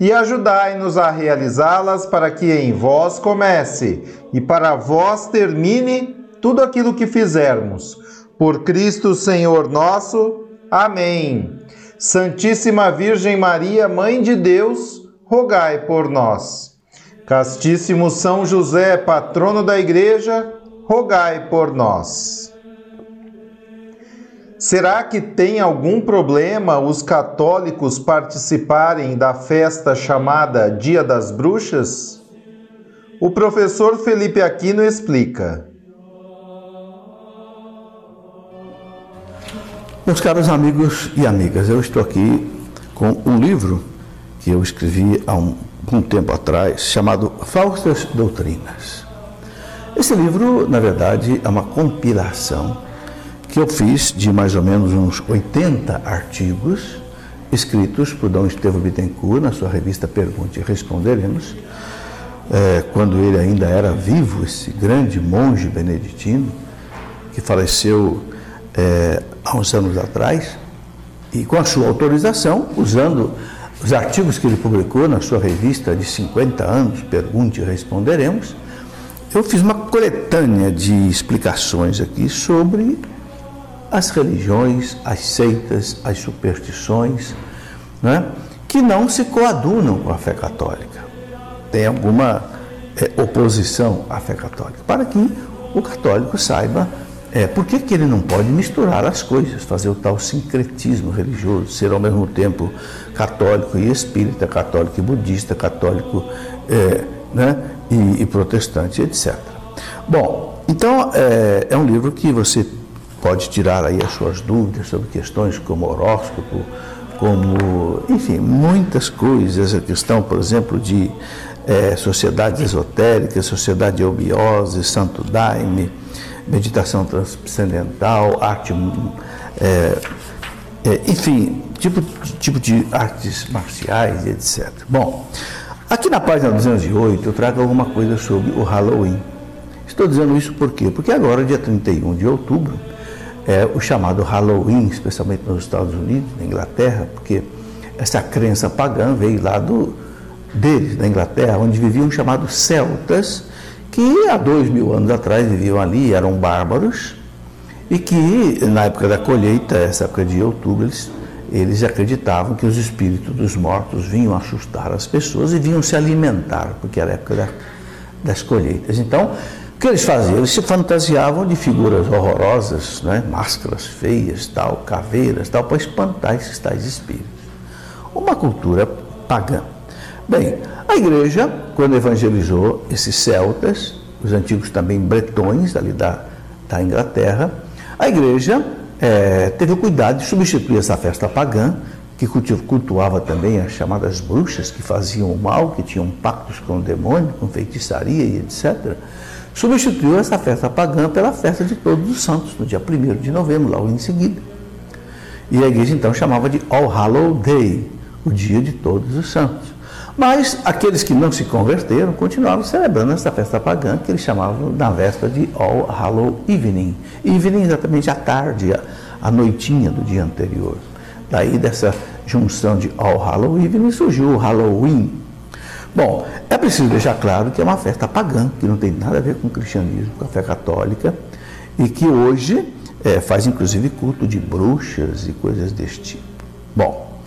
e ajudai-nos a realizá-las para que em vós comece e para vós termine tudo aquilo que fizermos. Por Cristo Senhor nosso. Amém. Santíssima Virgem Maria, Mãe de Deus, rogai por nós. Castíssimo São José, patrono da Igreja, rogai por nós. Será que tem algum problema os católicos participarem da festa chamada Dia das Bruxas? O professor Felipe Aquino explica. Meus caros amigos e amigas, eu estou aqui com um livro que eu escrevi há um, um tempo atrás, chamado Falsas Doutrinas. Esse livro, na verdade, é uma compilação que eu fiz de mais ou menos uns 80 artigos escritos por Dom Estevão Bittencourt na sua revista Pergunte e Responderemos, é, quando ele ainda era vivo, esse grande monge beneditino, que faleceu é, há uns anos atrás, e com a sua autorização, usando os artigos que ele publicou na sua revista de 50 anos, Pergunte e Responderemos, eu fiz uma coletânea de explicações aqui sobre as religiões, as seitas, as superstições, né, que não se coadunam com a fé católica. Tem alguma é, oposição à fé católica, para que o católico saiba é, por que, que ele não pode misturar as coisas, fazer o tal sincretismo religioso, ser ao mesmo tempo católico e espírita, católico e budista, católico é, né, e, e, protestante, etc. Bom, então é, é um livro que você pode tirar aí as suas dúvidas sobre questões como horóscopo, como, enfim, muitas coisas, a questão, por exemplo, de é, sociedades esotéricas, sociedade eubiose, santo daime, meditação transcendental, arte, é, é, enfim, tipo, tipo de artes marciais etc. Bom, aqui na página 208 eu trago alguma coisa sobre o Halloween. Estou dizendo isso por quê? Porque agora, dia 31 de outubro, é, o chamado Halloween, especialmente nos Estados Unidos, na Inglaterra, porque essa crença pagã veio lá do, deles, da Inglaterra, onde viviam chamados celtas, que há dois mil anos atrás viviam ali, eram bárbaros, e que na época da colheita, essa época de outubro, eles, eles acreditavam que os espíritos dos mortos vinham assustar as pessoas e vinham se alimentar, porque era a época da, das colheitas. Então, o que eles faziam? Eles se fantasiavam de figuras horrorosas, né? máscaras feias, tal, caveiras, tal, para espantar esses tais espíritos. Uma cultura pagã. Bem, a igreja, quando evangelizou esses celtas, os antigos também bretões ali da, da Inglaterra, a igreja é, teve o cuidado de substituir essa festa pagã, que cultuava também as chamadas bruxas, que faziam o mal, que tinham pactos com o demônio, com feitiçaria e etc substituiu essa festa pagã pela festa de Todos os Santos, no dia 1 de novembro, logo em seguida. E a igreja então chamava de All Hallow Day, o dia de Todos os Santos. Mas aqueles que não se converteram continuavam celebrando essa festa pagã que eles chamavam na véspera de All Hallow Evening. Evening exatamente à tarde, a noitinha do dia anterior. Daí dessa junção de All Hallow Evening surgiu o Halloween, Bom, é preciso deixar claro que é uma festa pagã, que não tem nada a ver com o cristianismo, com a fé católica, e que hoje é, faz inclusive culto de bruxas e coisas deste tipo. Bom,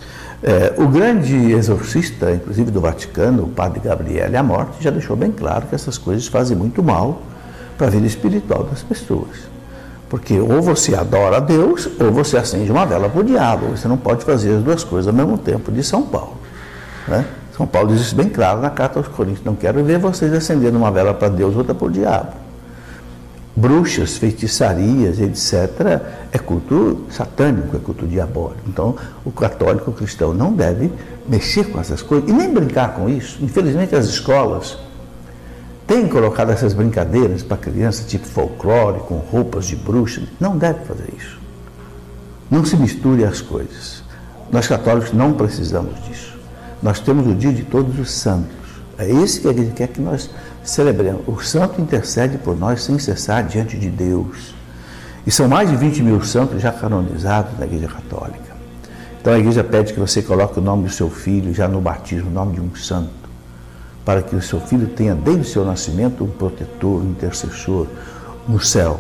é, o grande exorcista, inclusive do Vaticano, o padre Gabriele Amorte, já deixou bem claro que essas coisas fazem muito mal para a vida espiritual das pessoas. Porque ou você adora a Deus, ou você acende uma vela para o diabo. Você não pode fazer as duas coisas ao mesmo tempo, de São Paulo. Né? São Paulo diz isso bem claro na carta aos Coríntios. Não quero ver vocês acendendo uma vela para Deus, outra para o diabo. Bruxas, feitiçarias, etc., é culto satânico, é culto diabólico. Então, o católico o cristão não deve mexer com essas coisas e nem brincar com isso. Infelizmente, as escolas têm colocado essas brincadeiras para crianças, tipo folclore, com roupas de bruxa. Não deve fazer isso. Não se misture as coisas. Nós católicos não precisamos disso. Nós temos o dia de todos os santos. É esse que a igreja quer que nós celebremos. O santo intercede por nós sem cessar diante de Deus. E são mais de 20 mil santos já canonizados na igreja católica. Então a igreja pede que você coloque o nome do seu filho já no batismo, o nome de um santo, para que o seu filho tenha desde o seu nascimento um protetor, um intercessor no céu.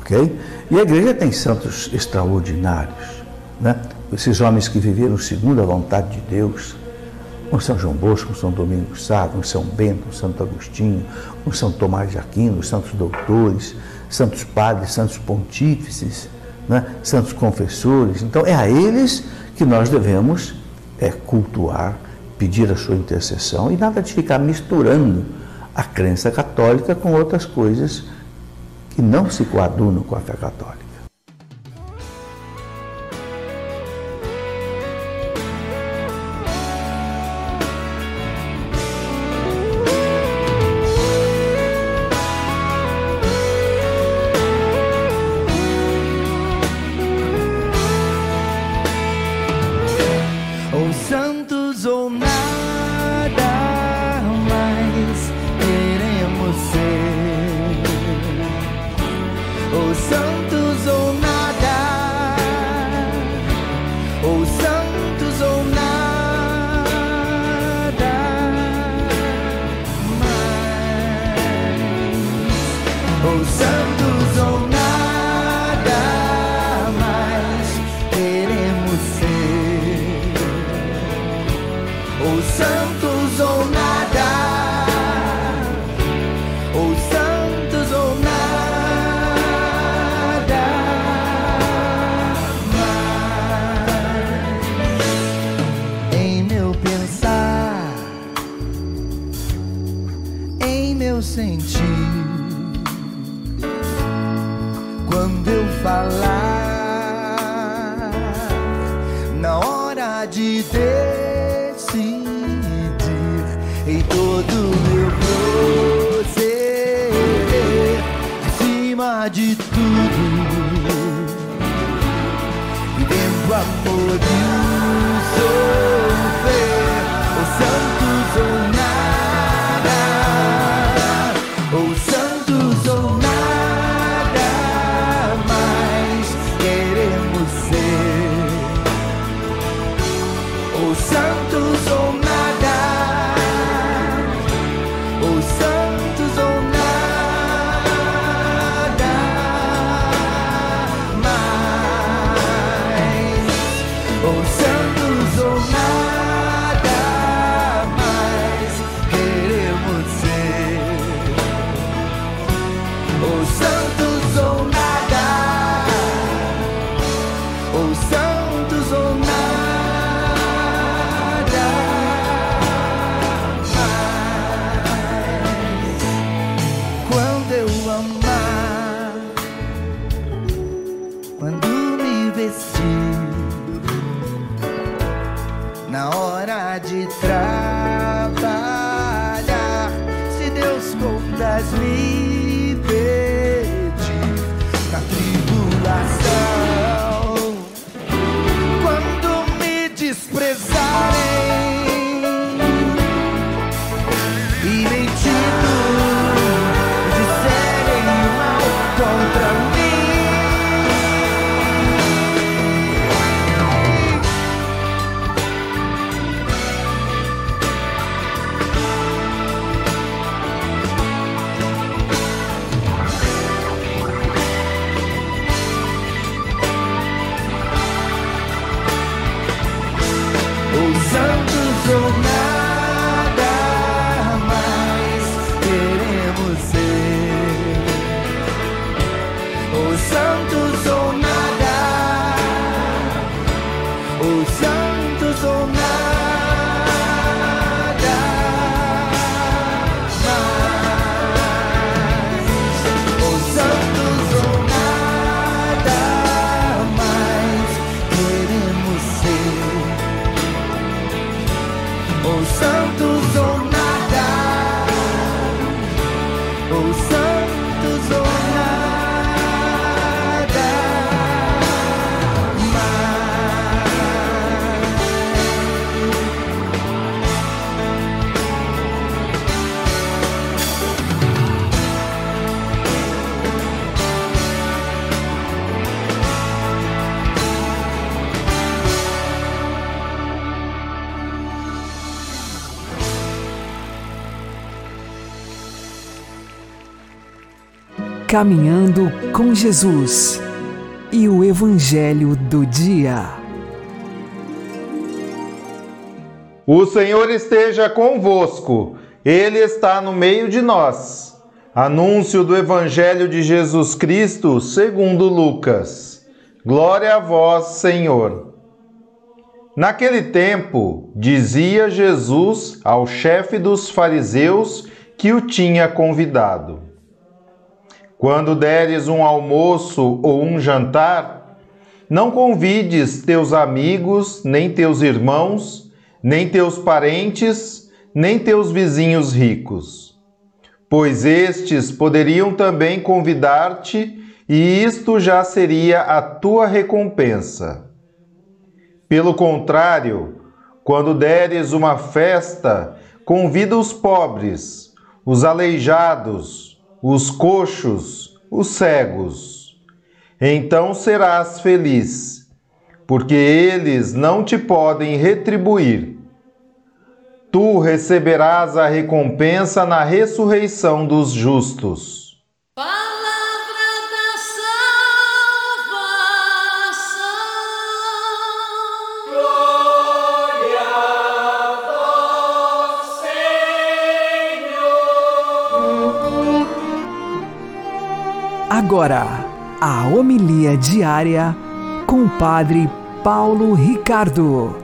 Ok? E a igreja tem santos extraordinários. Né? Esses homens que viveram segundo a vontade de Deus, um São João Bosco, um São Domingos Sá, um São Bento, um Santo Agostinho, um São Tomás de Aquino, os santos doutores, santos padres, santos pontífices, né? santos confessores. Então é a eles que nós devemos é, cultuar, pedir a sua intercessão e nada de ficar misturando a crença católica com outras coisas que não se coadunam com a fé católica. nuestra Caminhando com Jesus e o Evangelho do Dia. O Senhor esteja convosco, Ele está no meio de nós. Anúncio do Evangelho de Jesus Cristo segundo Lucas. Glória a vós, Senhor. Naquele tempo, dizia Jesus ao chefe dos fariseus que o tinha convidado: Quando deres um almoço ou um jantar, não convides teus amigos, nem teus irmãos, nem teus parentes, nem teus vizinhos ricos, pois estes poderiam também convidar-te, e isto já seria a tua recompensa. Pelo contrário, quando deres uma festa, convida os pobres, os aleijados, os coxos, os cegos. Então serás feliz, porque eles não te podem retribuir. Tu receberás a recompensa na ressurreição dos justos. Agora, a homilia diária com o Padre Paulo Ricardo.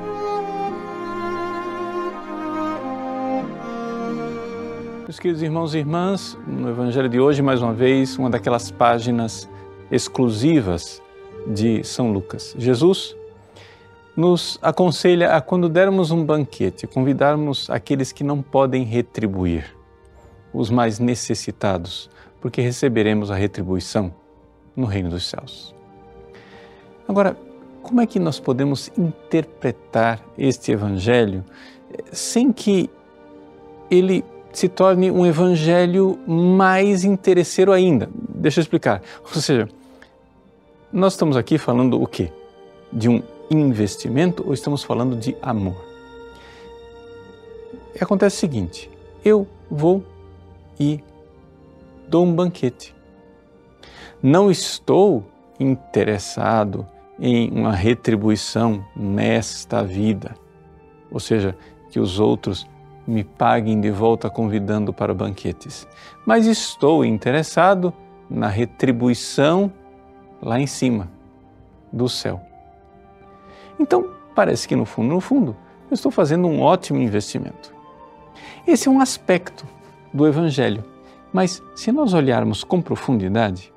Meus queridos irmãos e irmãs, no Evangelho de hoje, mais uma vez, uma daquelas páginas exclusivas de São Lucas. Jesus nos aconselha a, quando dermos um banquete, convidarmos aqueles que não podem retribuir, os mais necessitados, porque receberemos a retribuição no reino dos céus. Agora, como é que nós podemos interpretar este evangelho eh, sem que ele se torne um evangelho mais interesseiro ainda? Deixa eu explicar. Ou seja, nós estamos aqui falando o quê? De um investimento ou estamos falando de amor? Acontece o seguinte: eu vou e dou um banquete. Não estou interessado em uma retribuição nesta vida, ou seja, que os outros me paguem de volta convidando para banquetes, mas estou interessado na retribuição lá em cima do céu. Então, parece que no fundo, no fundo, eu estou fazendo um ótimo investimento. Esse é um aspecto do evangelho mas se nós olharmos com profundidade,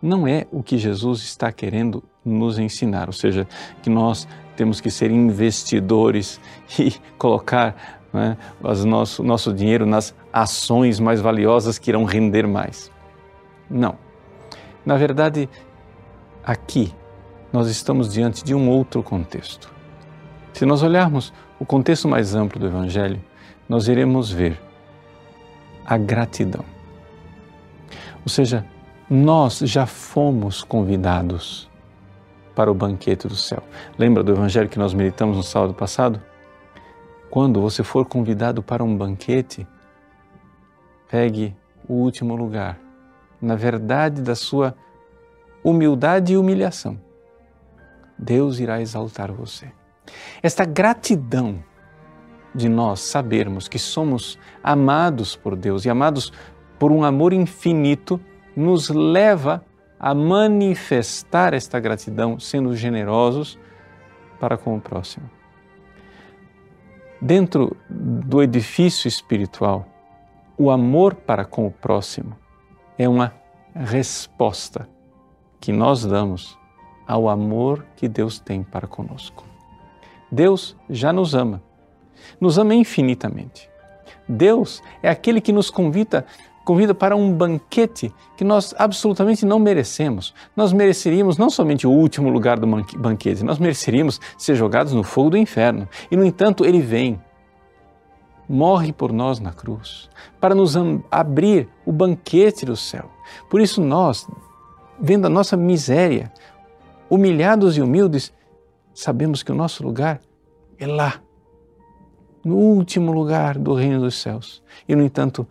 não é o que Jesus está querendo nos ensinar, ou seja, que nós temos que ser investidores e colocar né, o nosso, nosso dinheiro nas ações mais valiosas que irão render mais. Não. Na verdade, aqui nós estamos diante de um outro contexto. Se nós olharmos o contexto mais amplo do Evangelho, nós iremos ver a gratidão. Ou seja, nós já fomos convidados para o banquete do céu. Lembra do evangelho que nós meditamos no sábado passado? Quando você for convidado para um banquete, pegue o último lugar, na verdade da sua humildade e humilhação. Deus irá exaltar você. Esta gratidão de nós sabermos que somos amados por Deus e amados por um amor infinito, nos leva a manifestar esta gratidão sendo generosos para com o próximo. Dentro do edifício espiritual, o amor para com o próximo é uma resposta que nós damos ao amor que Deus tem para conosco. Deus já nos ama nos ama infinitamente. Deus é aquele que nos convida, convida para um banquete que nós absolutamente não merecemos. Nós mereceríamos não somente o último lugar do banquete, nós mereceríamos ser jogados no fogo do inferno. E, no entanto, Ele vem, morre por nós na cruz, para nos abrir o banquete do céu. Por isso, nós, vendo a nossa miséria, humilhados e humildes, sabemos que o nosso lugar é lá no último lugar do reino dos céus. E, no entanto,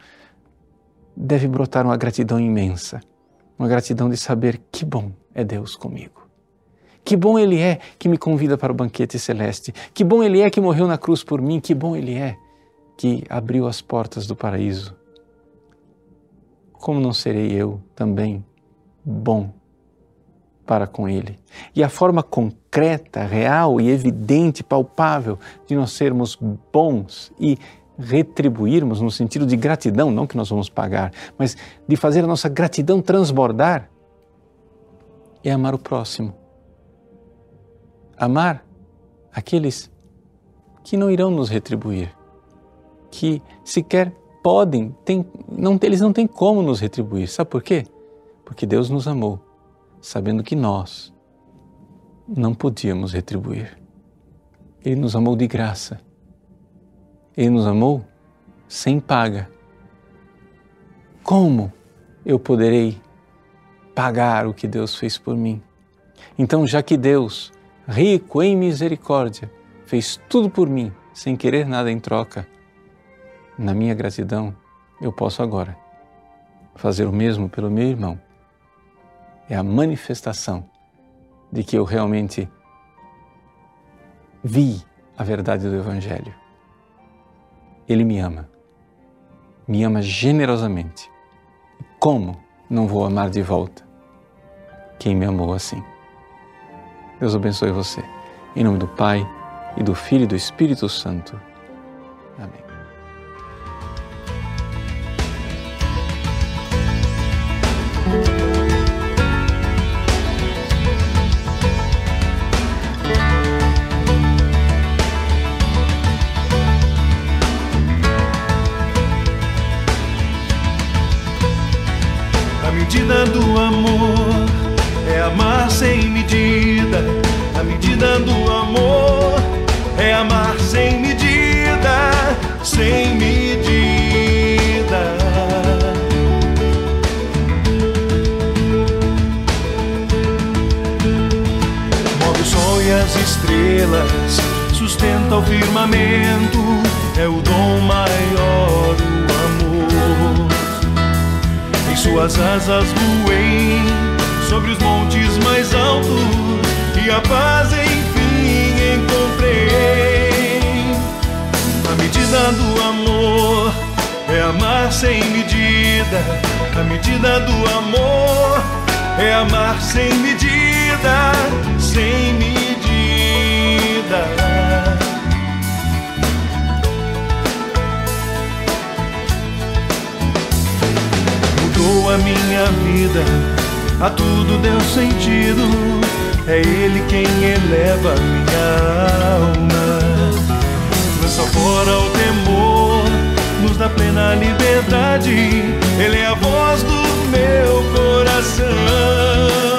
deve brotar uma gratidão imensa, uma gratidão de saber que bom é Deus comigo. Que bom Ele é que me convida para o banquete celeste. Que bom Ele é que morreu na cruz por mim. Que bom Ele é que abriu as portas do paraíso. Como não serei eu também bom para com Ele? E a forma concreta, real e evidente, palpável de nós sermos bons e retribuirmos no sentido de gratidão, não que nós vamos pagar, mas de fazer a nossa gratidão transbordar, é amar o próximo. Amar aqueles que não irão nos retribuir, que sequer podem, tem, não, eles não têm como nos retribuir. Sabe por quê? Porque Deus nos amou, sabendo que nós não podíamos retribuir. Ele nos amou de graça ele nos amou sem paga. Como eu poderei pagar o que Deus fez por mim? Então, já que Deus, rico em misericórdia, fez tudo por mim, sem querer nada em troca, na minha gratidão, eu posso agora fazer o mesmo pelo meu irmão. É a manifestação de que eu realmente vi a verdade do Evangelho. Ele me ama. Me ama generosamente. Como não vou amar de volta quem me amou assim? Deus abençoe você. Em nome do Pai, e do Filho e do Espírito Santo. Amém. Do amor é amar sem medida. A medida do amor é amar sem medida, sem medida. mudou a minha vida, a tudo deu sentido. É Ele quem eleva minha alma, fora o temor, nos dá plena liberdade. Ele é a voz do meu coração.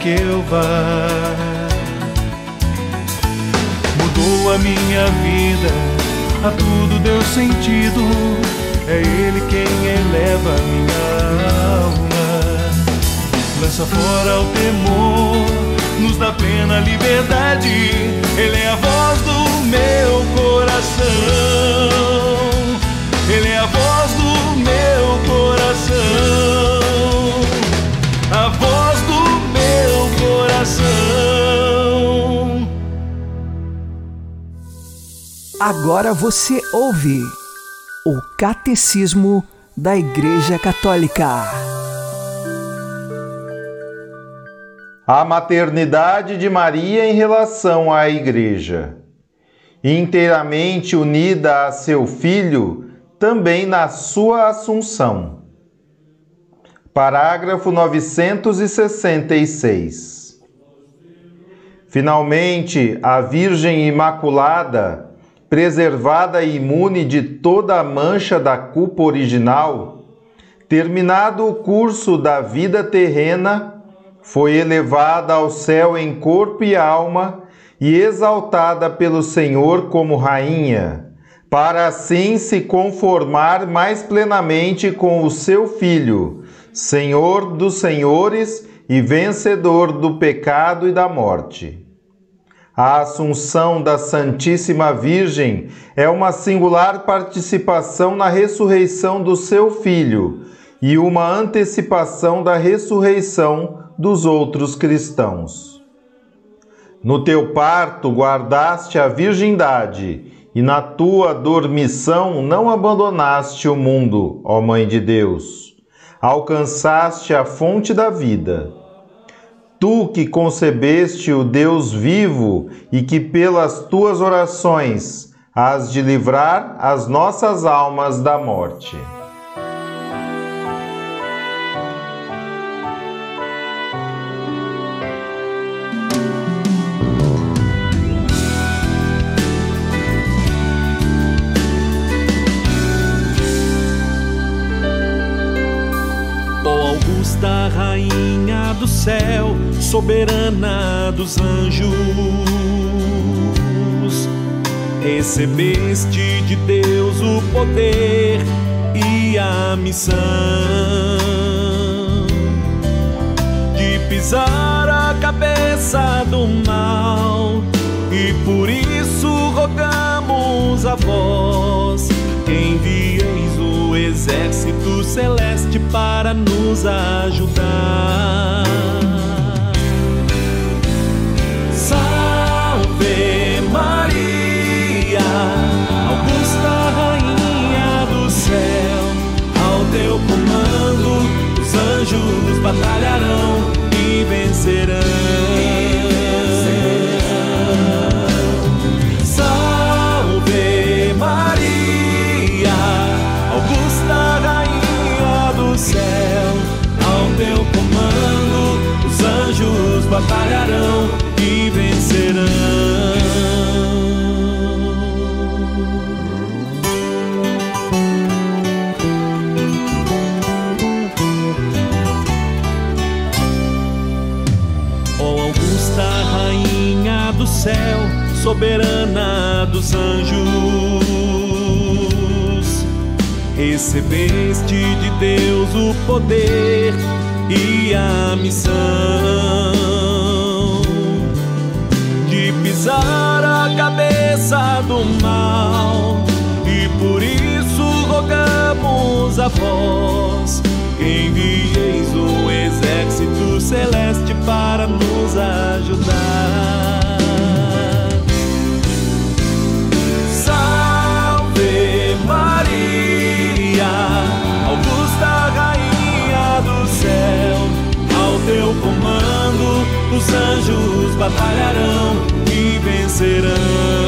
Que eu vá, mudou a minha vida, a tudo deu sentido. É Ele quem eleva minha alma, lança fora o temor nos dá plena liberdade. Ele é a voz do meu coração. Ele é a voz do meu coração. A voz coração. Agora você ouve o Catecismo da Igreja Católica. A maternidade de Maria em relação à Igreja. Inteiramente unida a seu filho, também na sua assunção. Parágrafo 966. Finalmente, a Virgem Imaculada preservada e imune de toda a mancha da culpa original, terminado o curso da vida terrena, foi elevada ao céu em corpo e alma e exaltada pelo Senhor como rainha, para assim se conformar mais plenamente com o seu Filho, Senhor dos senhores e vencedor do pecado e da morte. A Assunção da Santíssima Virgem é uma singular participação na ressurreição do seu Filho e uma antecipação da ressurreição dos outros cristãos. No teu parto guardaste a virgindade e na tua dormição não abandonaste o mundo, ó Mãe de Deus. Alcançaste a fonte da vida Tu que concebeste o Deus vivo e que pelas tuas orações has de livrar as nossas almas da morte. Soberana dos anjos. Recebeste de Deus o poder e a missão de pisar a cabeça do mal, e por isso rogamos a vós que envieis o exército celeste para nos ajudar. Batalharão soberana dos anjos. Recebeste de Deus o poder e a missão de pisar a cabeça do mal, e por isso rogamos a vós. Envieis o exército celeste para nos ajudar. Batalharão e vencerão.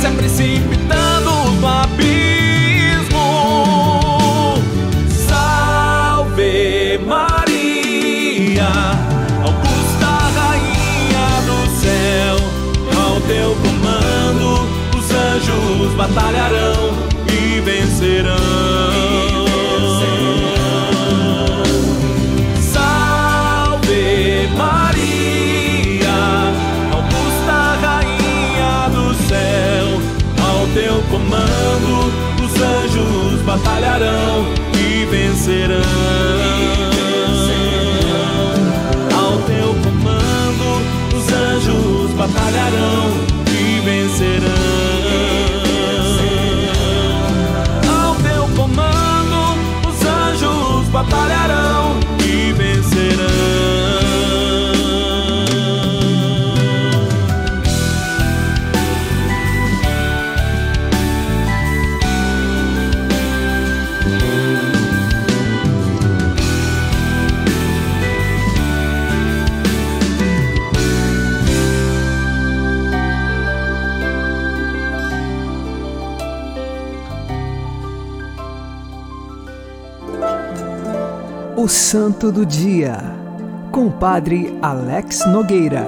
se é precipitando no abismo. Salve Maria, Augusta Rainha do céu, ao teu comando os anjos batalharão. batalharão. Santo do Dia, com o Padre Alex Nogueira.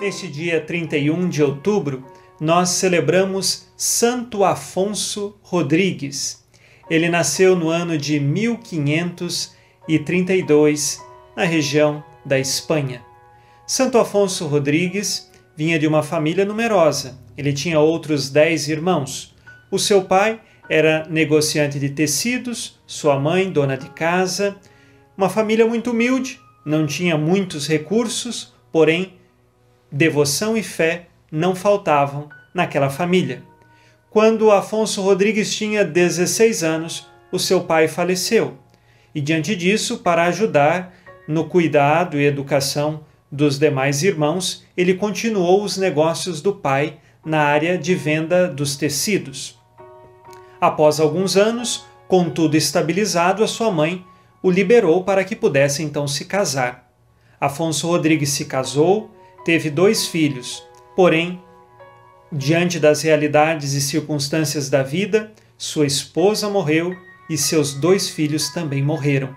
Neste dia 31 de outubro, nós celebramos Santo Afonso Rodrigues. Ele nasceu no ano de 1532, na região da Espanha. Santo Afonso Rodrigues vinha de uma família numerosa. Ele tinha outros dez irmãos. O seu pai era negociante de tecidos, sua mãe, dona de casa. Uma família muito humilde, não tinha muitos recursos, porém, devoção e fé não faltavam naquela família. Quando Afonso Rodrigues tinha 16 anos, o seu pai faleceu. E diante disso, para ajudar no cuidado e educação dos demais irmãos, ele continuou os negócios do pai na área de venda dos tecidos. Após alguns anos, com tudo estabilizado, a sua mãe o liberou para que pudesse então se casar. Afonso Rodrigues se casou, teve dois filhos, porém, diante das realidades e circunstâncias da vida, sua esposa morreu e seus dois filhos também morreram.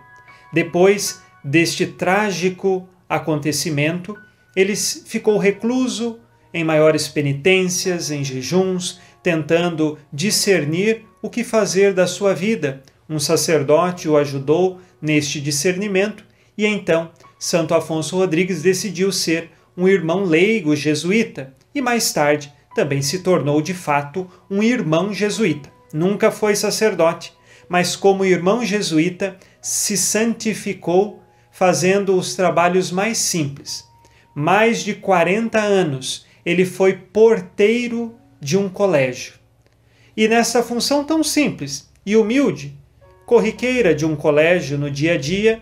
Depois deste trágico acontecimento, ele ficou recluso em maiores penitências, em jejuns, tentando discernir o que fazer da sua vida. Um sacerdote o ajudou neste discernimento e então Santo Afonso Rodrigues decidiu ser um irmão leigo jesuíta e mais tarde também se tornou de fato um irmão jesuíta. Nunca foi sacerdote, mas como irmão jesuíta se santificou fazendo os trabalhos mais simples. Mais de 40 anos ele foi porteiro de um colégio. E nessa função tão simples e humilde, corriqueira de um colégio no dia a dia,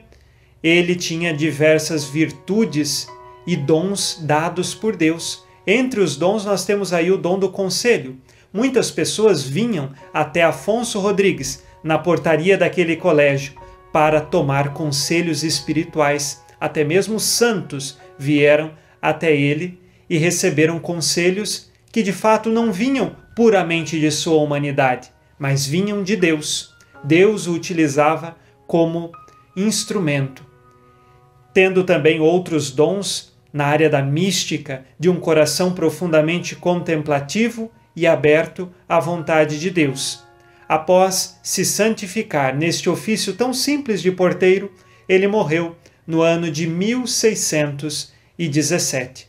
ele tinha diversas virtudes e dons dados por Deus. Entre os dons, nós temos aí o dom do conselho. Muitas pessoas vinham até Afonso Rodrigues, na portaria daquele colégio, para tomar conselhos espirituais. Até mesmo santos vieram até ele e receberam conselhos que de fato não vinham puramente de sua humanidade, mas vinham de Deus. Deus o utilizava como instrumento. Tendo também outros dons na área da mística, de um coração profundamente contemplativo e aberto à vontade de Deus. Após se santificar neste ofício tão simples de porteiro, ele morreu no ano de 1617.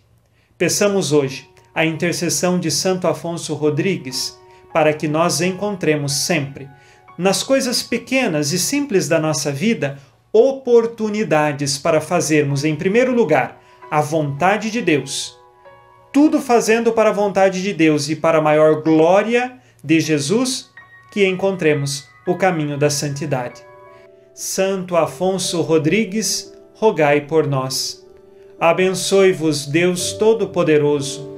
Peçamos hoje a intercessão de Santo Afonso Rodrigues para que nós encontremos sempre, nas coisas pequenas e simples da nossa vida, oportunidades para fazermos, em primeiro lugar, a vontade de Deus. Tudo fazendo para a vontade de Deus e para a maior glória de Jesus, que encontremos o caminho da santidade. Santo Afonso Rodrigues, rogai por nós. Abençoe-vos Deus Todo-Poderoso,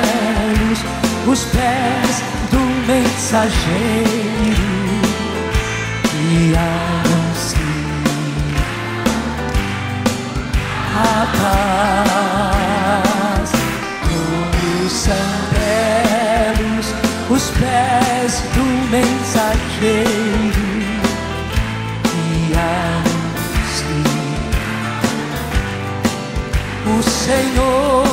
os pés do mensageiro que anuncia a paz. Como são belos os pés do mensageiro que anuncia o Senhor.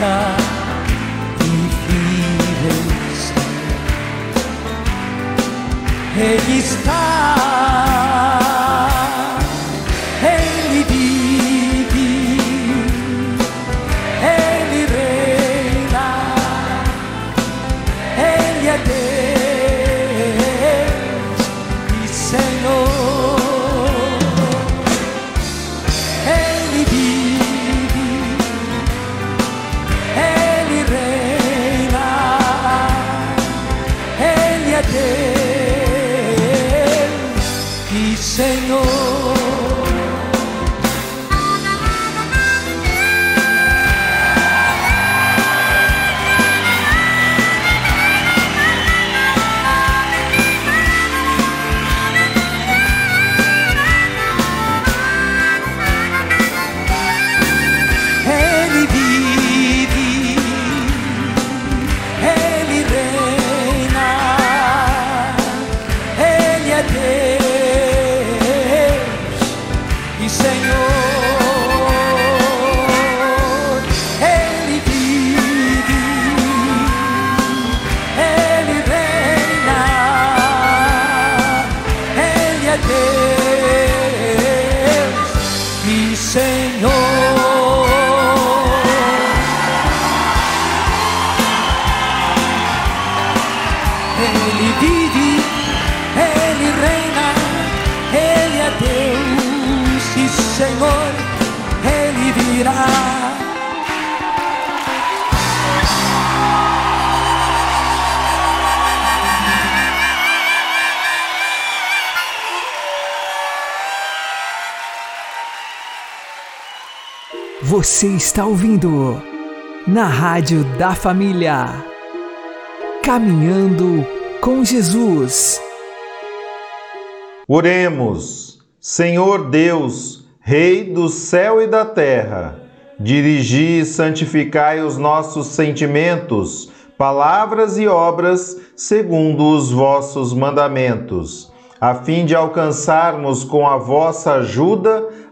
Nos e Você está ouvindo na Rádio da Família. Caminhando com Jesus. Oremos, Senhor Deus, Rei do céu e da terra, dirigi e santificai os nossos sentimentos, palavras e obras segundo os vossos mandamentos, a fim de alcançarmos com a vossa ajuda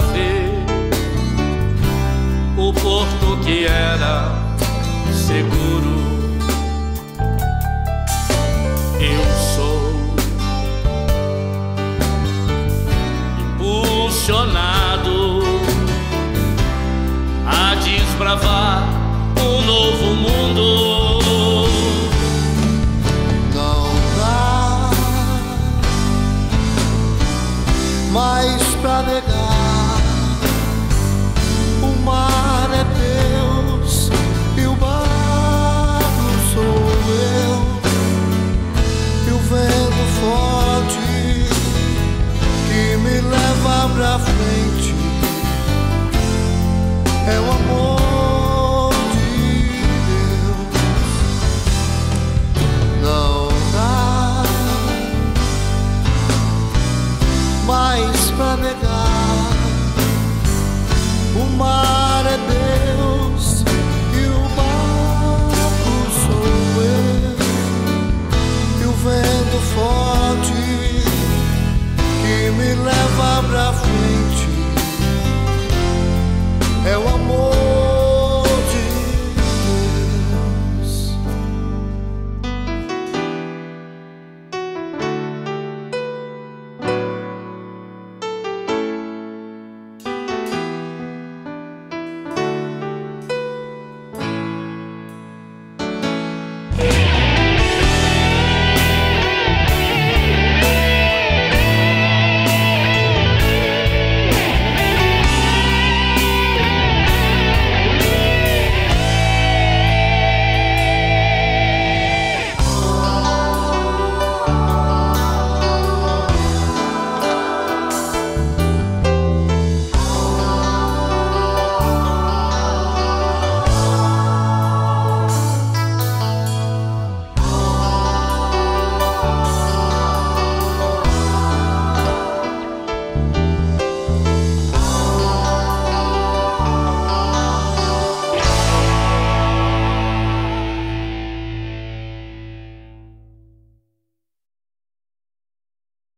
Ver o porto que era seguro. Eu sou impulsionado a desbravar um novo mundo. Não dá mais pra negar. O mar é Deus e o barco sou eu. E o vento forte que me leva pra frente é o amor negar. O mar é Deus e o barco sou eu. E o vento forte que me leva pra frente